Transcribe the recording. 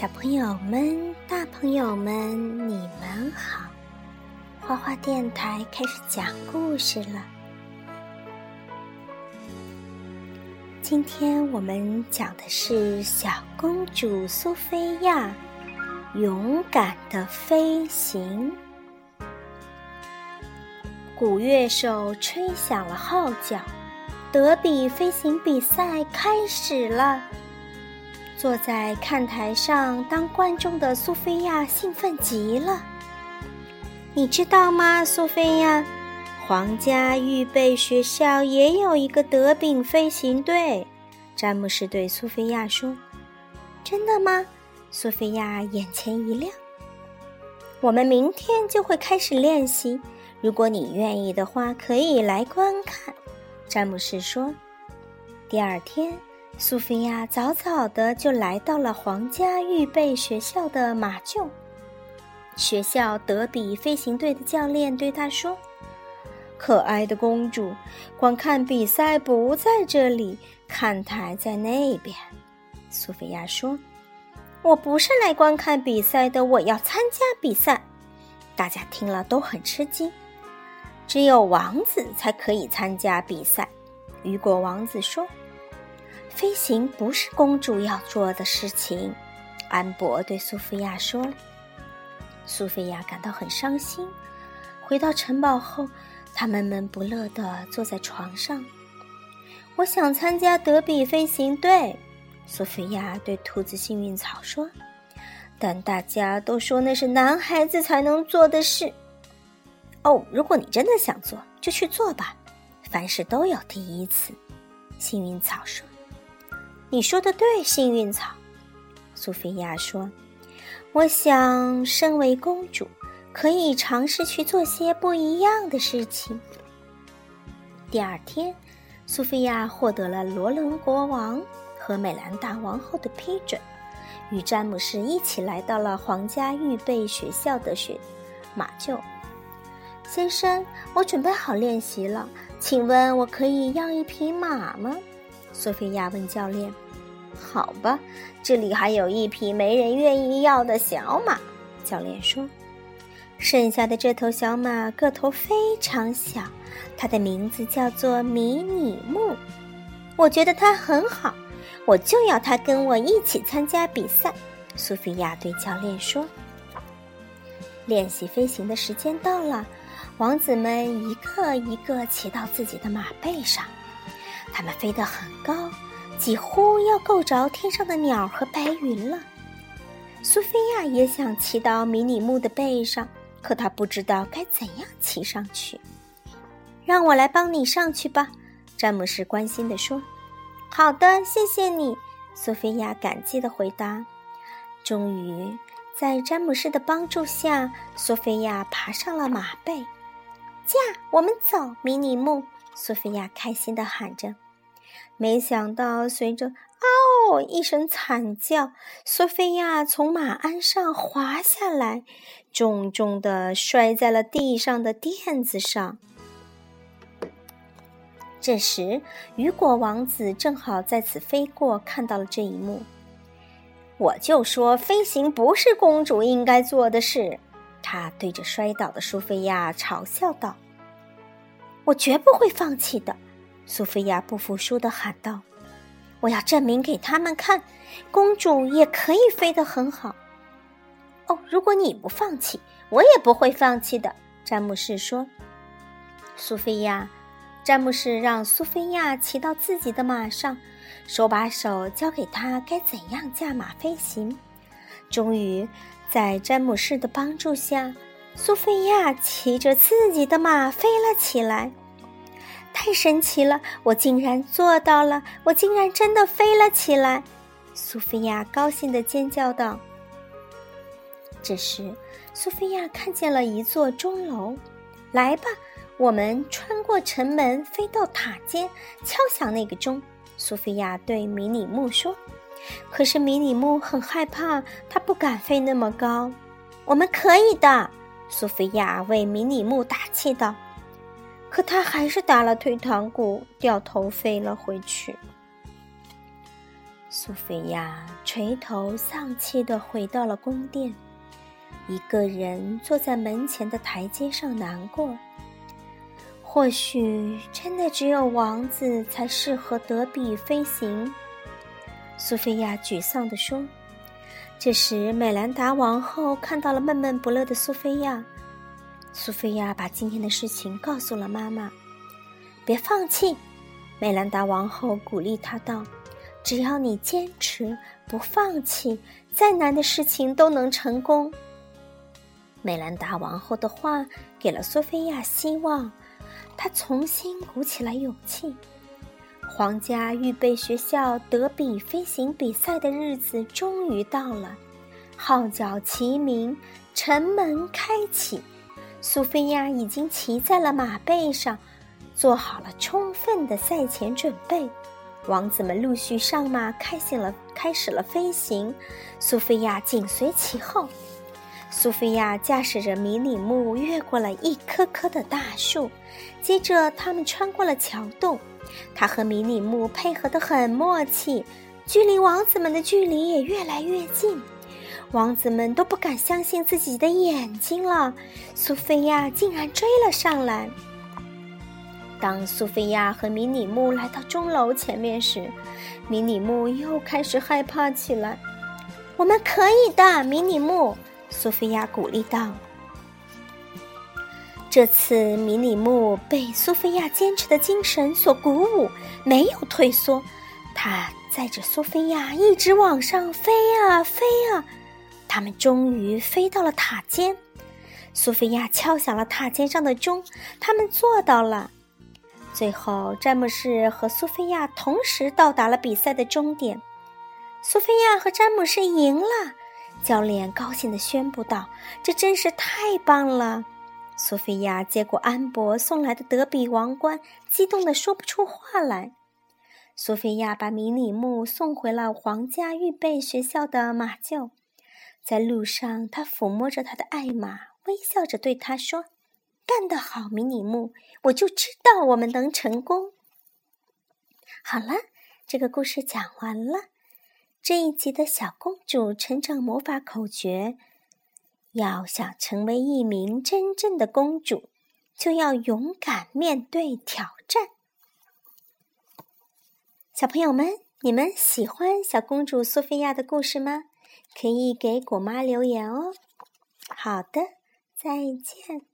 小朋友们、大朋友们，你们好！花花电台开始讲故事了。今天我们讲的是小公主苏菲亚勇敢的飞行。鼓乐手吹响了号角，德比飞行比赛开始了。坐在看台上当观众的苏菲亚兴奋极了。你知道吗，苏菲亚？皇家预备学校也有一个德比飞行队。詹姆斯对苏菲亚说：“真的吗？”苏菲亚眼前一亮。我们明天就会开始练习。如果你愿意的话，可以来观看。”詹姆斯说。第二天，苏菲亚早早的就来到了皇家预备学校的马厩。学校德比飞行队的教练对她说：“可爱的公主，观看比赛不在这里，看台在那边。”苏菲亚说：“我不是来观看比赛的，我要参加比赛。”大家听了都很吃惊。只有王子才可以参加比赛，雨果王子说：“飞行不是公主要做的事情。”安博对苏菲亚说。苏菲亚感到很伤心。回到城堡后，她闷闷不乐地坐在床上。我想参加德比飞行队，苏菲亚对兔子幸运草说。但大家都说那是男孩子才能做的事。哦，如果你真的想做，就去做吧。凡事都有第一次。幸运草说：“你说的对，幸运草。”苏菲亚说：“我想，身为公主，可以尝试去做些不一样的事情。”第二天，苏菲亚获得了罗伦国王和美兰达王后的批准，与詹姆士一起来到了皇家预备学校的学马厩。先生，我准备好练习了，请问我可以要一匹马吗？索菲亚问教练。好吧，这里还有一匹没人愿意要的小马。教练说。剩下的这头小马个头非常小，它的名字叫做迷你木。我觉得它很好，我就要它跟我一起参加比赛。苏菲亚对教练说。练习飞行的时间到了。王子们一个一个骑到自己的马背上，他们飞得很高，几乎要够着天上的鸟和白云了。苏菲亚也想骑到迷你木的背上，可她不知道该怎样骑上去。让我来帮你上去吧，詹姆士关心地说。“好的，谢谢你。”苏菲亚感激地回答。终于，在詹姆士的帮助下，苏菲亚爬上了马背。驾，我们走，迷你木！苏菲亚开心的喊着。没想到，随着“嗷”一声惨叫，苏菲亚从马鞍上滑下来，重重的摔在了地上的垫子上。这时，雨果王子正好在此飞过，看到了这一幕。我就说，飞行不是公主应该做的事。他对着摔倒的苏菲亚嘲笑道：“我绝不会放弃的。”苏菲亚不服输的喊道：“我要证明给他们看，公主也可以飞得很好。”哦，如果你不放弃，我也不会放弃的。”詹姆士说。苏菲亚，詹姆士让苏菲亚骑到自己的马上，手把手教给她该怎样驾马飞行。终于。在詹姆士的帮助下，苏菲亚骑着自己的马飞了起来。太神奇了！我竟然做到了！我竟然真的飞了起来！苏菲亚高兴地尖叫道。这时，苏菲亚看见了一座钟楼。来吧，我们穿过城门，飞到塔尖，敲响那个钟。苏菲亚对迷你木说。可是迷你木很害怕，他不敢飞那么高。我们可以的，苏菲亚为迷你木打气道。可他还是打了退堂鼓，掉头飞了回去。苏菲亚垂头丧气地回到了宫殿，一个人坐在门前的台阶上难过。或许真的只有王子才适合德比飞行，苏菲亚沮丧地说。这时，美兰达王后看到了闷闷不乐的苏菲亚。苏菲亚把今天的事情告诉了妈妈。别放弃，美兰达王后鼓励她道：“只要你坚持不放弃，再难的事情都能成功。”美兰达王后的话给了苏菲亚希望，她重新鼓起了勇气。皇家预备学校德比飞行比赛的日子终于到了，号角齐鸣，城门开启。苏菲亚已经骑在了马背上，做好了充分的赛前准备。王子们陆续上马，开始了开始了飞行。苏菲亚紧随其后。苏菲亚驾驶着迷你木越过了一棵棵的大树，接着他们穿过了桥洞。他和迷你木配合得很默契，距离王子们的距离也越来越近，王子们都不敢相信自己的眼睛了。苏菲亚竟然追了上来。当苏菲亚和迷你木来到钟楼前面时，迷你木又开始害怕起来。“我们可以的，迷你木。”苏菲亚鼓励道。这次，迷你木被苏菲亚坚持的精神所鼓舞，没有退缩。他载着苏菲亚一直往上飞啊飞啊，他们终于飞到了塔尖。苏菲亚敲响了塔尖上的钟，他们做到了。最后，詹姆士和苏菲亚同时到达了比赛的终点。苏菲亚和詹姆士赢了，教练高兴地宣布道：“这真是太棒了！”苏菲亚接过安博送来的德比王冠，激动的说不出话来。苏菲亚把迷你木送回了皇家预备学校的马厩，在路上，她抚摸着他的爱马，微笑着对他说：“干得好，迷你木！我就知道我们能成功。”好了，这个故事讲完了。这一集的小公主成长魔法口诀。要想成为一名真正的公主，就要勇敢面对挑战。小朋友们，你们喜欢小公主苏菲亚的故事吗？可以给果妈留言哦。好的，再见。